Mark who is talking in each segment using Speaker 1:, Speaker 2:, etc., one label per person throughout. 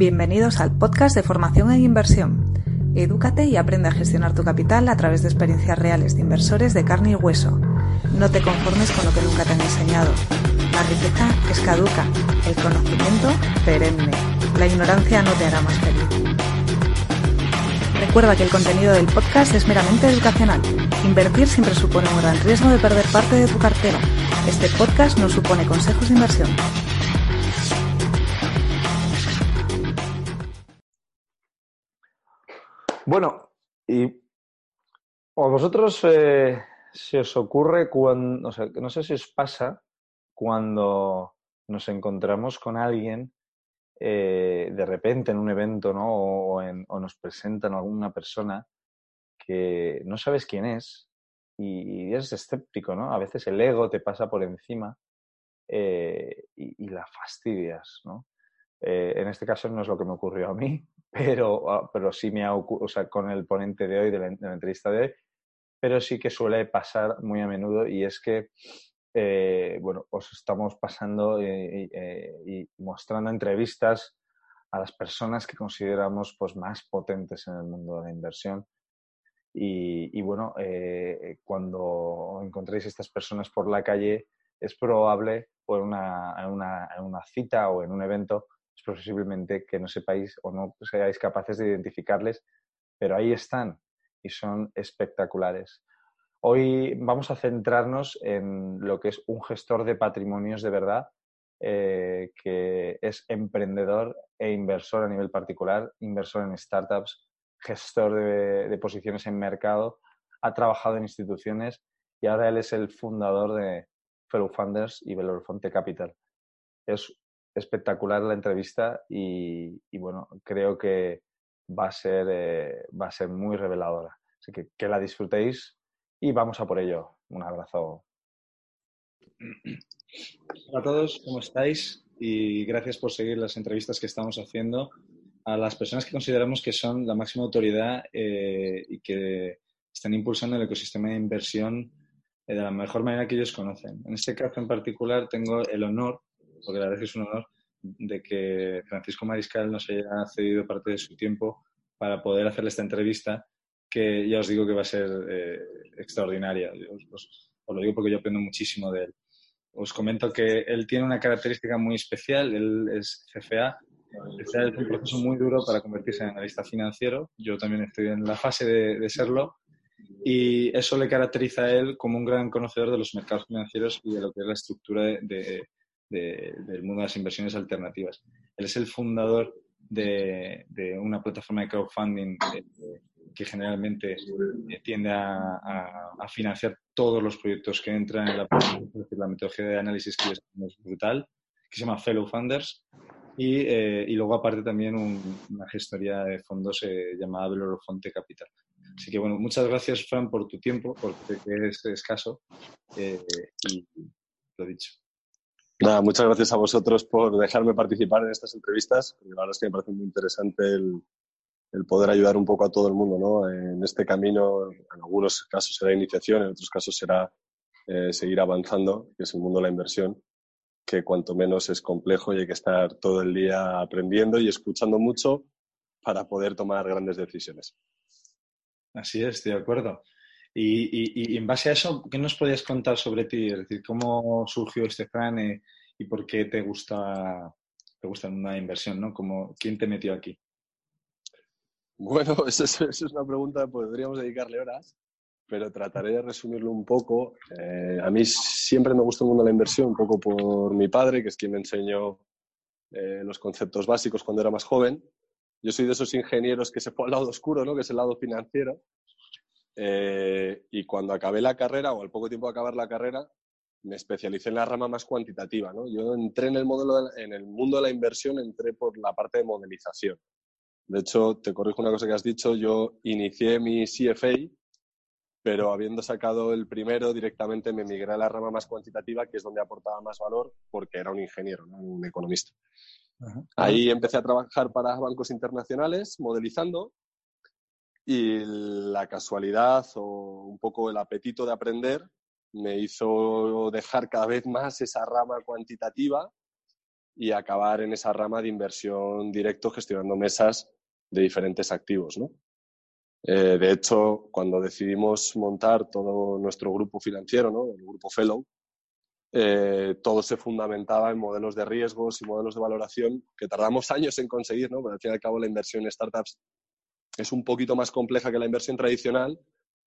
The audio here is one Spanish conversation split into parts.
Speaker 1: Bienvenidos al podcast de formación en inversión. Edúcate y aprende a gestionar tu capital a través de experiencias reales de inversores de carne y hueso. No te conformes con lo que nunca te han enseñado. La riqueza es caduca, el conocimiento perenne. La ignorancia no te hará más feliz. Recuerda que el contenido del podcast es meramente educacional. Invertir siempre supone un gran riesgo de perder parte de tu cartera. Este podcast no supone consejos de inversión.
Speaker 2: Bueno, y a vosotros eh, se os ocurre cuando, o sea, no sé si os pasa cuando nos encontramos con alguien eh, de repente en un evento, ¿no? O, nos presentan alguna persona que no sabes quién es y, eres escéptico, ¿no? A veces el ego te pasa por encima eh, y, la fastidias, ¿no? En este caso no es lo que me ocurrió a mí, pero, ah, pero sí me ha ocurrido, o sea, con el ponente de hoy, de la, entrevista de hoy, pero sí que suele pasar muy a menudo y es que, eh, bueno, os estamos pasando y, y, mostrando entrevistas a las personas que consideramos pues, más potentes en el mundo de la inversión. Y, bueno, eh, cuando encontréis estas personas por la calle, es probable, por una, una cita o en un evento, posiblemente que no sepáis o no seáis capaces de identificarles, pero ahí están y son espectaculares. Hoy vamos a centrarnos en lo que es un gestor de patrimonios de verdad, eh, que es emprendedor e inversor a nivel particular, inversor en startups, gestor de, de posiciones en mercado, ha trabajado en instituciones y ahora él es el fundador de Fellow Funders y Belorofonte Capital. Es espectacular la entrevista y, y, bueno, creo que va a ser, eh, va a ser muy reveladora. Así que que la disfrutéis y vamos a por ello. Un abrazo.
Speaker 3: Hola a todos, ¿cómo estáis? Y gracias por seguir las entrevistas que estamos haciendo a las personas que consideramos que son la máxima autoridad eh, y que están impulsando el ecosistema de inversión eh, de la mejor manera que ellos conocen. En este caso en particular tengo el honor, porque la verdad es que un honor, de que Francisco Mariscal nos haya cedido parte de su tiempo para poder hacerle esta entrevista, que ya os digo que va a ser eh, extraordinaria. Os, os, os, lo digo porque yo aprendo muchísimo de él. Os comento que él tiene una característica muy especial, él es. CFA es un proceso muy duro para convertirse en analista financiero. Yo también estoy en la fase de, de serlo y eso le caracteriza a él como un gran conocedor de los mercados financieros y de lo que es la estructura de, de, de, del mundo de las inversiones alternativas. Él es el fundador de, de una plataforma de crowdfunding que generalmente tiende a, a, a, financiar todos los proyectos que entran en la, la metodología de análisis que es brutal, que se llama Fellow Funders. Y, eh, y luego aparte también un, una gestoría de fondos eh, llamada Belorofonte Capital. Así que bueno, muchas gracias Fran por tu tiempo, porque es escaso. Eh, y lo dicho.
Speaker 4: Nada, muchas gracias a vosotros por dejarme participar en estas entrevistas. La verdad es que me parece muy interesante el, poder ayudar un poco a todo el mundo ¿no? en este camino. En algunos casos será iniciación, en otros casos será eh, seguir avanzando, que es el mundo de la inversión, que cuanto menos es complejo y hay que estar todo el día aprendiendo y escuchando mucho para poder tomar grandes decisiones.
Speaker 3: Así es, de acuerdo. Y, y, en base a eso, ¿qué nos podías contar sobre ti? Es decir, ¿cómo surgió este plan y, por qué te gusta, te gusta una inversión? ¿no? Como, ¿Quién te metió aquí?
Speaker 4: Bueno, eso es, una pregunta, podríamos dedicarle horas, pero trataré de resumirlo un poco. Eh, a mí siempre me gustó el mundo de la inversión, un poco por mi padre, que es quien me enseñó eh, los conceptos básicos cuando era más joven. Yo soy de esos ingenieros que se fue al lado oscuro, ¿no? que es el lado financiero. Eh, y cuando acabé la carrera, o al poco tiempo de acabar la carrera, me especialicé en la rama más cuantitativa. ¿no? Yo entré en el, modelo de, en el mundo de la inversión, entré por la parte de modelización. De hecho, te corrijo una cosa que has dicho, yo inicié mi CFA, pero habiendo sacado el primero, directamente me migré a la rama más cuantitativa, que es donde aportaba más valor, porque era un ingeniero, ¿no? un economista. Ajá. Ahí empecé a trabajar para bancos internacionales, modelizando, y la casualidad o un poco el apetito de aprender me hizo dejar cada vez más esa rama cuantitativa y acabar en esa rama de inversión directo gestionando mesas de diferentes activos. ¿no? Eh, de hecho, cuando decidimos montar todo nuestro grupo financiero, ¿no? el grupo Fellow, eh, todo se fundamentaba en modelos de riesgos y modelos de valoración que tardamos años en conseguir, ¿no? pero al fin y al cabo la inversión en startups es un poquito más compleja que la inversión tradicional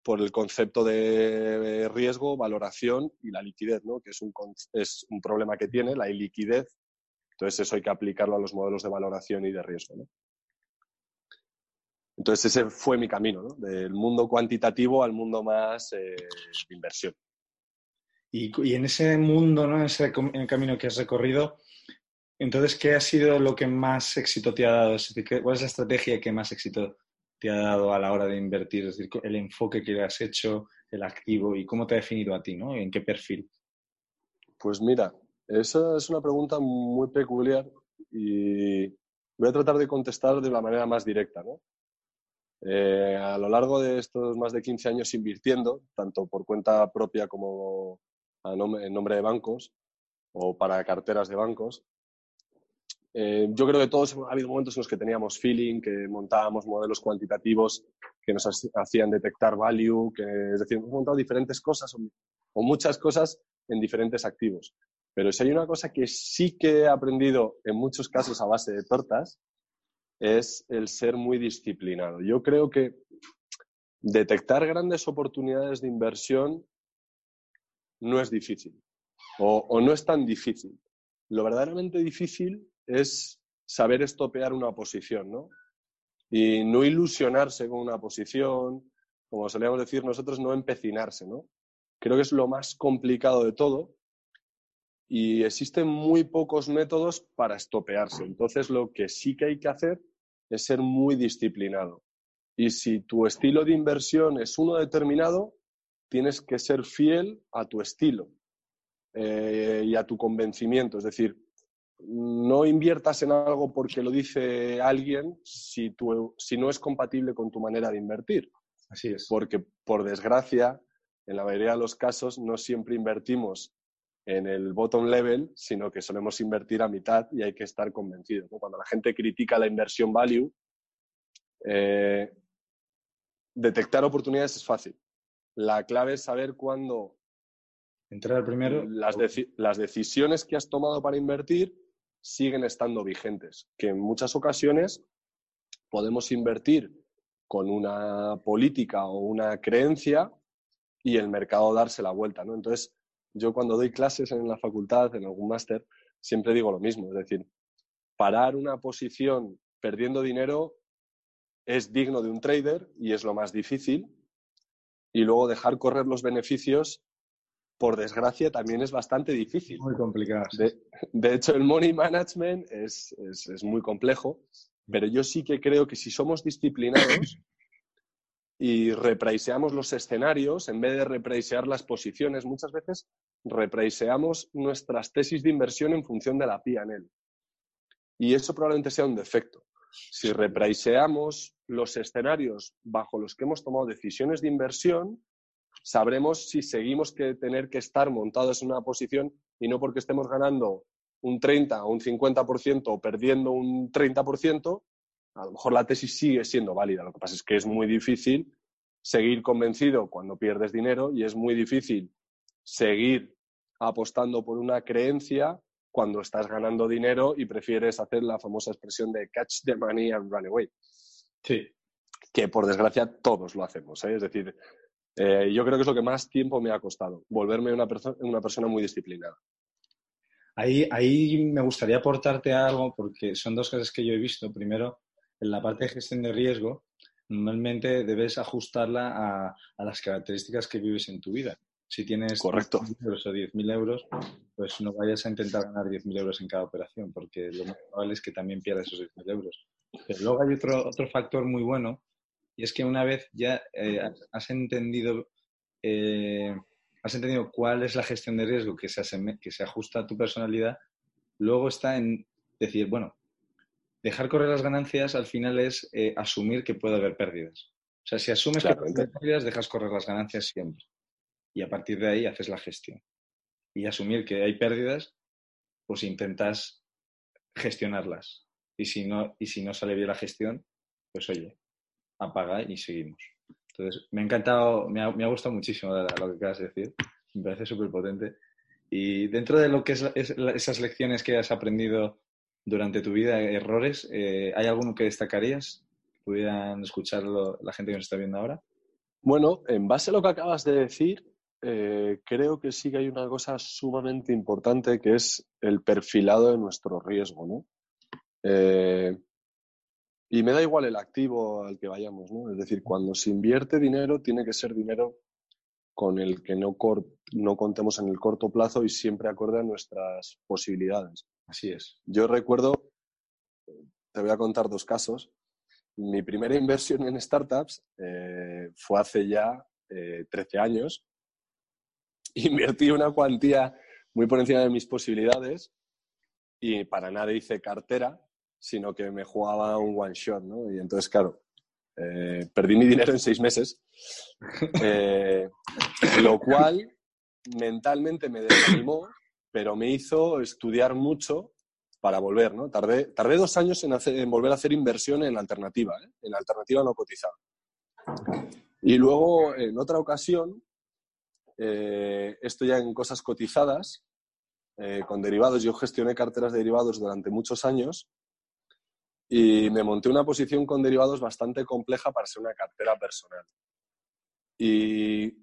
Speaker 4: por el concepto de riesgo, valoración y la liquidez, ¿no? que es un, es un problema que tiene, la iliquidez. Entonces eso hay que aplicarlo a los modelos de valoración y de riesgo. ¿no? Entonces ese fue mi camino, ¿no? del mundo cuantitativo al mundo más eh, de inversión.
Speaker 3: Y, y, en ese mundo, ¿no? en ese camino que has recorrido, entonces, ¿qué ha sido lo que más éxito te ha dado? ¿Cuál es la estrategia que más éxito te ha dado a la hora de invertir? Es decir, el enfoque que has hecho, el activo y cómo te ha definido a ti, ¿no? ¿En qué perfil?
Speaker 4: Pues mira, esa es una pregunta muy peculiar y voy a tratar de contestar de la manera más directa, ¿no? Eh, a lo largo de estos más de 15 años invirtiendo, tanto por cuenta propia como en nombre de bancos o para carteras de bancos, eh, yo creo que todos ha habido momentos en los que teníamos feeling, que montábamos modelos cuantitativos que nos hacían detectar value, que es decir, hemos montado diferentes cosas o, o, muchas cosas en diferentes activos. Pero si hay una cosa que sí que he aprendido en muchos casos a base de tortas, es el ser muy disciplinado. Yo creo que detectar grandes oportunidades de inversión no es difícil o, o no es tan difícil. Lo verdaderamente difícil es saber estopear una posición, ¿no? Y no ilusionarse con una posición, como solíamos decir nosotros, no empecinarse, ¿no? Creo que es lo más complicado de todo y existen muy pocos métodos para estopearse. Entonces, lo que sí que hay que hacer es ser muy disciplinado. Y si tu estilo de inversión es uno determinado, tienes que ser fiel a tu estilo eh, y a tu convencimiento. Es decir, no inviertas en algo porque lo dice alguien si, si no es compatible con tu manera de invertir.
Speaker 3: Así es.
Speaker 4: Porque, por desgracia, en la mayoría de los casos no siempre invertimos en el bottom level, sino que solemos invertir a mitad y hay que estar convencidos. Cuando la gente critica la inversión value, eh, detectar oportunidades es fácil. La clave es saber cuándo
Speaker 3: entrar primero.
Speaker 4: Las, las decisiones que has tomado para invertir siguen estando vigentes, que en muchas ocasiones podemos invertir con una política o una creencia y el mercado darse la vuelta, ¿no? Entonces, yo cuando doy clases en la facultad, en algún máster, siempre digo lo mismo, es decir, parar una posición perdiendo dinero es digno de un trader y es lo más difícil, y luego dejar correr los beneficios por desgracia, también es bastante difícil.
Speaker 3: Muy complicado.
Speaker 4: De, hecho, el money management es, muy complejo, pero yo sí que creo que si somos disciplinados y repraiseamos los escenarios, en vez de repraisear las posiciones, muchas veces repraiseamos nuestras tesis de inversión en función de la PNL. Y eso probablemente sea un defecto. Si repraiseamos los escenarios bajo los que hemos tomado decisiones de inversión, sabremos si seguimos que tener que estar montados en una posición y no porque estemos ganando un 30 o un 50% o perdiendo un 30%, a lo mejor la tesis sigue siendo válida. Lo que pasa es que es muy difícil seguir convencido cuando pierdes dinero y es muy difícil seguir apostando por una creencia cuando estás ganando dinero y prefieres hacer la famosa expresión de catch the money and run away.
Speaker 3: Sí.
Speaker 4: Que por desgracia todos lo hacemos. ¿eh? Es decir, eh, yo creo que es lo que más tiempo me ha costado, volverme una, una persona muy disciplinada.
Speaker 3: Ahí, ahí me gustaría aportarte algo porque son dos cosas que yo he visto. Primero, en la parte de gestión de riesgo, normalmente debes ajustarla a, a las características que vives en tu vida. Si tienes
Speaker 4: Correcto.
Speaker 3: euros o 10.000 euros, pues no vayas a intentar ganar 10.000 euros en cada operación, porque lo más probable es que también pierdas esos 10.000 euros. Pero luego hay otro, otro factor muy bueno y es que una vez ya eh, has entendido eh, has entendido cuál es la gestión de riesgo que se, que se ajusta a tu personalidad, luego está en decir, bueno, dejar correr las ganancias al final es eh, asumir que puede haber pérdidas. O sea, si asumes que puede haber pérdidas, dejas correr las ganancias siempre. Y a partir de ahí haces la gestión. Y asumir que hay pérdidas, pues intentas gestionarlas. Y si no, y si no sale bien la gestión, pues oye, apaga y seguimos. Entonces, me ha encantado, me ha, me ha gustado muchísimo lo que acabas de decir. Me parece súper potente. Y dentro de lo que es, esas lecciones que has aprendido durante tu vida, errores, eh, ¿hay alguno que destacarías? ¿Pudieran escucharlo la gente que nos está viendo ahora?
Speaker 4: Bueno, en base a lo que acabas de decir, eh, creo que sí que hay una cosa sumamente importante que es el perfilado de nuestro riesgo, ¿no? Eh, y me da igual el activo al que vayamos, ¿no? Es decir, cuando se invierte dinero, tiene que ser dinero con el que no, no contemos en el corto plazo y siempre acorde a nuestras posibilidades.
Speaker 3: Así es.
Speaker 4: Yo recuerdo, te voy a contar dos casos. Mi primera inversión en startups eh, fue hace ya 13 eh, años. Invertí una cuantía muy por encima de mis posibilidades y para nada hice cartera, sino que me jugaba un one shot, ¿no? Y entonces, claro, eh, perdí mi dinero en seis meses, eh, lo cual mentalmente me desanimó, pero me hizo estudiar mucho para volver, ¿no? Tardé, tardé dos años en, hacer, en, volver a hacer inversión en alternativa, ¿eh? en alternativa no cotizada. Y luego, en otra ocasión, esto ya en cosas cotizadas, con derivados, yo gestioné carteras de derivados durante muchos años y me monté una posición con derivados bastante compleja para ser una cartera personal. Y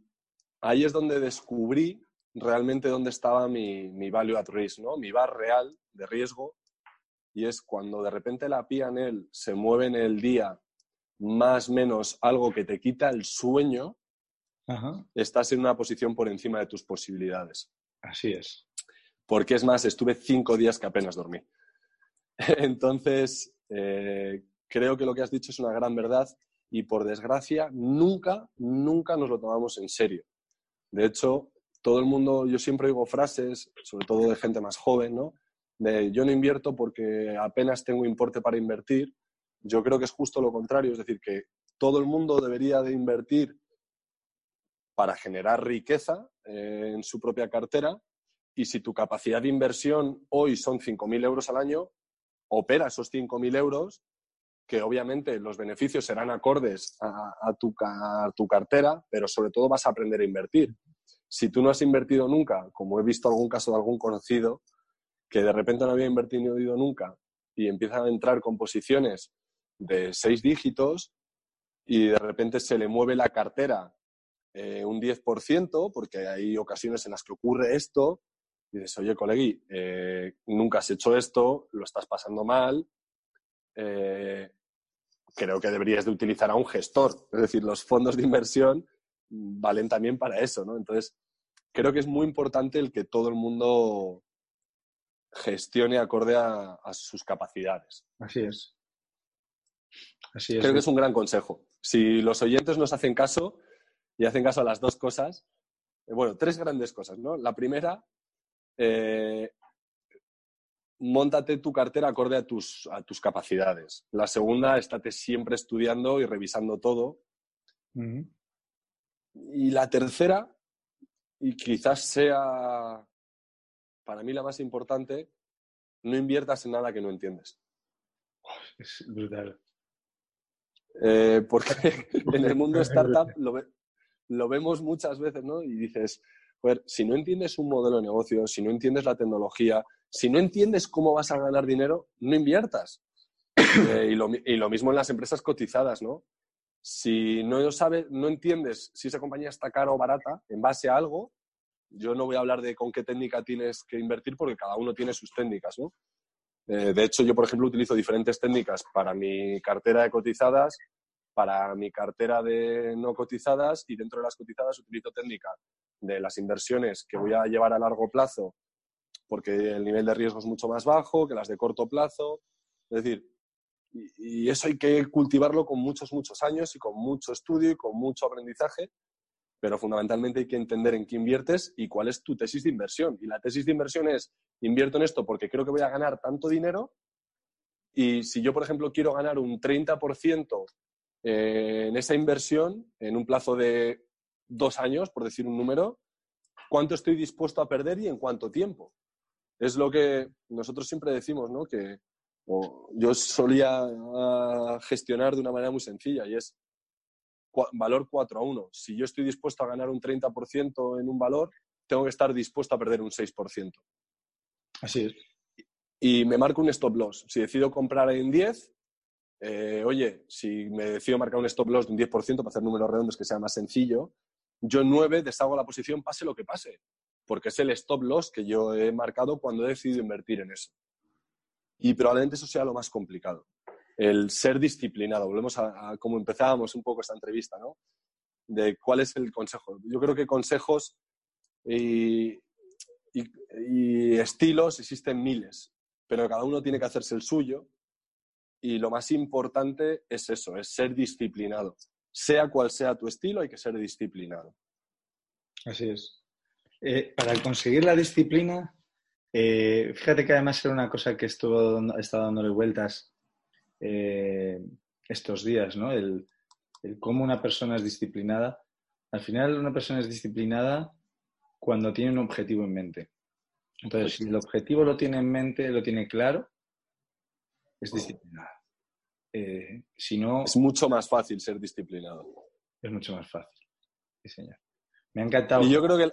Speaker 4: ahí es donde descubrí realmente dónde estaba mi, mi value at risk, ¿no? mi bar real de riesgo. Y es cuando de repente la P&L se mueve en el día más o menos algo que te quita el sueño, estás en una posición por encima de tus posibilidades.
Speaker 3: Así es.
Speaker 4: Porque es más, estuve cinco días que apenas dormí. Entonces, eh, creo que lo que has dicho es una gran verdad y por desgracia nunca, nunca nos lo tomamos en serio. De hecho, todo el mundo, yo siempre oigo frases, sobre todo de gente más joven, ¿no? De yo no invierto porque apenas tengo importe para invertir. Yo creo que es justo lo contrario, es decir, que todo el mundo debería de invertir para generar riqueza eh, en su propia cartera y si tu capacidad de inversión hoy son 5.000 euros al año, opera esos 5.000 euros, que obviamente los beneficios serán acordes a, tu, cartera, pero sobre todo vas a aprender a invertir. Si tú no has invertido nunca, como he visto algún caso de algún conocido, que de repente no había invertido nunca y empieza a entrar con posiciones de seis dígitos y de repente se le mueve la cartera eh, un 10%, porque hay ocasiones en las que ocurre esto, dices, oye, colegui, eh, nunca has hecho esto, lo estás pasando mal, eh, creo que deberías de utilizar a un gestor. Es decir, los fondos de inversión valen también para eso, ¿no? Entonces, creo que es muy importante el que todo el mundo gestione acorde a, sus capacidades.
Speaker 3: Así es. Así es.
Speaker 4: Creo que es un gran consejo. Si los oyentes nos hacen caso y hacen caso a las dos cosas, eh, bueno, tres grandes cosas, ¿no? La primera eh, montate tu cartera acorde a tus, a tus capacidades. La segunda, estate siempre estudiando y revisando todo. Y la tercera, y quizás sea para mí la más importante, no inviertas en nada que no entiendes.
Speaker 3: Es brutal.
Speaker 4: Eh, porque en el mundo startup lo, lo, vemos muchas veces, ¿no? Y dices, si no entiendes un modelo de negocio, si no entiendes la tecnología, si no entiendes cómo vas a ganar dinero, no inviertas. Eh, y, lo, mismo en las empresas cotizadas, ¿no? Si no sabes, no entiendes si esa compañía está cara o barata en base a algo, yo no voy a hablar de con qué técnica tienes que invertir porque cada uno tiene sus técnicas, ¿no? Eh, de hecho, yo, por ejemplo, utilizo diferentes técnicas para mi cartera de cotizadas, para mi cartera de no cotizadas y dentro de las cotizadas utilizo técnica de las inversiones que voy a llevar a largo plazo porque el nivel de riesgo es mucho más bajo que las de corto plazo. Es decir, y, eso hay que cultivarlo con muchos, muchos años y con mucho estudio y con mucho aprendizaje, pero fundamentalmente hay que entender en qué inviertes y cuál es tu tesis de inversión. Y la tesis de inversión es, invierto en esto porque creo que voy a ganar tanto dinero y si yo, por ejemplo, quiero ganar un 30% eh, en esa inversión en un plazo de dos años, por decir un número, cuánto estoy dispuesto a perder y en cuánto tiempo. es lo que nosotros siempre decimos, ¿no? Que yo solía ah, gestionar de una manera muy sencilla y es valor 4 a 1. Si yo estoy dispuesto a ganar un 30% en un valor, tengo que estar dispuesto a perder un 6%.
Speaker 3: Así es.
Speaker 4: Y me marco un stop loss. Si decido comprar en 10, eh, oye, si me decido marcar un stop loss de un 10% para hacer números redondos que sea más sencillo, yo en 9 deshago la posición pase lo que pase, porque es el stop loss que yo he marcado cuando he decidido invertir en eso. Y probablemente eso sea lo más complicado, el ser disciplinado. Volvemos a, como empezábamos un poco esta entrevista, ¿no? De cuál es el consejo. Yo creo que consejos y estilos existen miles, pero cada uno tiene que hacerse el suyo y lo más importante es eso, es ser disciplinado. Sea cual sea tu estilo, hay que ser disciplinado.
Speaker 3: Así es. Eh, para conseguir la disciplina, eh, fíjate que además era una cosa que estuvo, he estado dándole vueltas eh, estos días, ¿no? El, el, cómo una persona es disciplinada. Al final, una persona es disciplinada cuando tiene un objetivo en mente. Entonces, si el objetivo lo tiene en mente, lo tiene claro, es disciplinado. Eh, si no...
Speaker 4: Es mucho más fácil ser disciplinado.
Speaker 3: Es mucho más fácil. Sí, señor. Me ha encantado
Speaker 4: y yo creo que,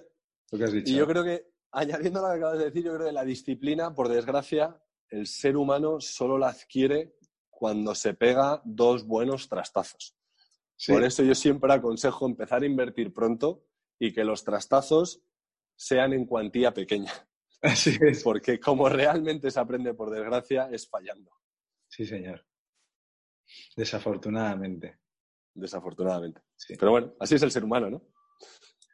Speaker 3: lo que has dicho.
Speaker 4: Y yo creo que, añadiendo lo que acabas de decir, yo creo que la disciplina, por desgracia, el ser humano solo la adquiere cuando se pega dos buenos trastazos. Por eso yo siempre aconsejo empezar a invertir pronto y que los trastazos sean en cuantía pequeña.
Speaker 3: Así es.
Speaker 4: Porque como realmente se aprende, por desgracia, es fallando.
Speaker 3: Sí, señor. Desafortunadamente.
Speaker 4: Desafortunadamente. Sí. Pero bueno, así es el ser humano, ¿no?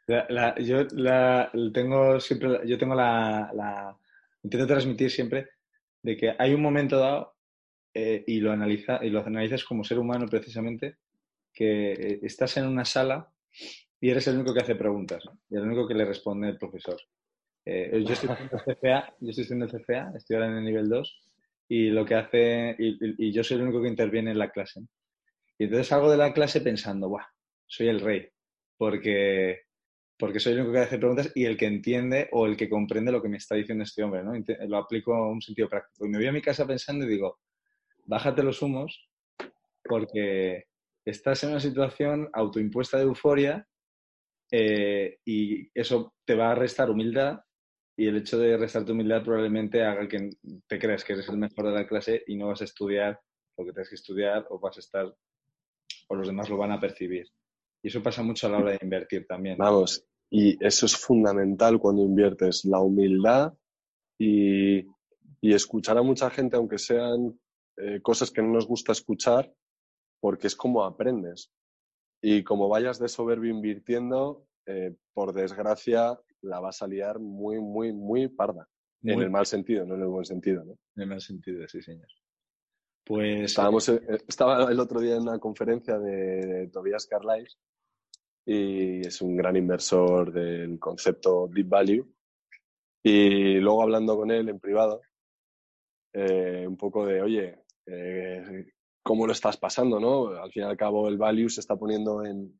Speaker 3: yo la, tengo siempre, yo tengo la, intento transmitir siempre de que hay un momento dado eh, y lo analiza y lo analizas como ser humano precisamente que eh, estás en una sala y eres el único que hace preguntas y el único que le responde el profesor. Eh, yo estoy haciendo CFA, yo estoy haciendo CFA, estoy ahora en el nivel 2 y lo que hace, y, yo soy el único que interviene en la clase. Y entonces salgo de la clase pensando, ¡buah! Soy el rey, porque, porque soy el único que hace preguntas y el que entiende o el que comprende lo que me está diciendo este hombre, ¿no? Lo aplico a un sentido práctico. Y me voy a mi casa pensando y digo, bájate los humos porque estás en una situación autoimpuesta de euforia eh, y eso te va a restar humildad y el hecho de restar tu humildad probablemente haga que te creas que eres el mejor de la clase y no vas a estudiar lo que tienes que estudiar o vas a estar o los demás lo van a percibir. Y eso pasa mucho a la hora de invertir también.
Speaker 4: Vamos, y eso es fundamental cuando inviertes, la humildad y, escuchar a mucha gente, aunque sean eh, cosas que no nos gusta escuchar, porque es como aprendes. Y como vayas de soberbio invirtiendo, eh, por desgracia, la vas a liar muy, muy, muy parda. En el mal sentido, no en el buen sentido. ¿no?
Speaker 3: En el mal sentido, sí, señor. Pues.
Speaker 4: Estábamos, eh, eh, estaba el otro día en una conferencia de, Tobias Carlyle y es un gran inversor del concepto Deep Value. Y luego hablando con él en privado, eh, un poco de, oye, ¿cómo lo estás pasando? ¿no? Al fin y al cabo, el value se está poniendo en,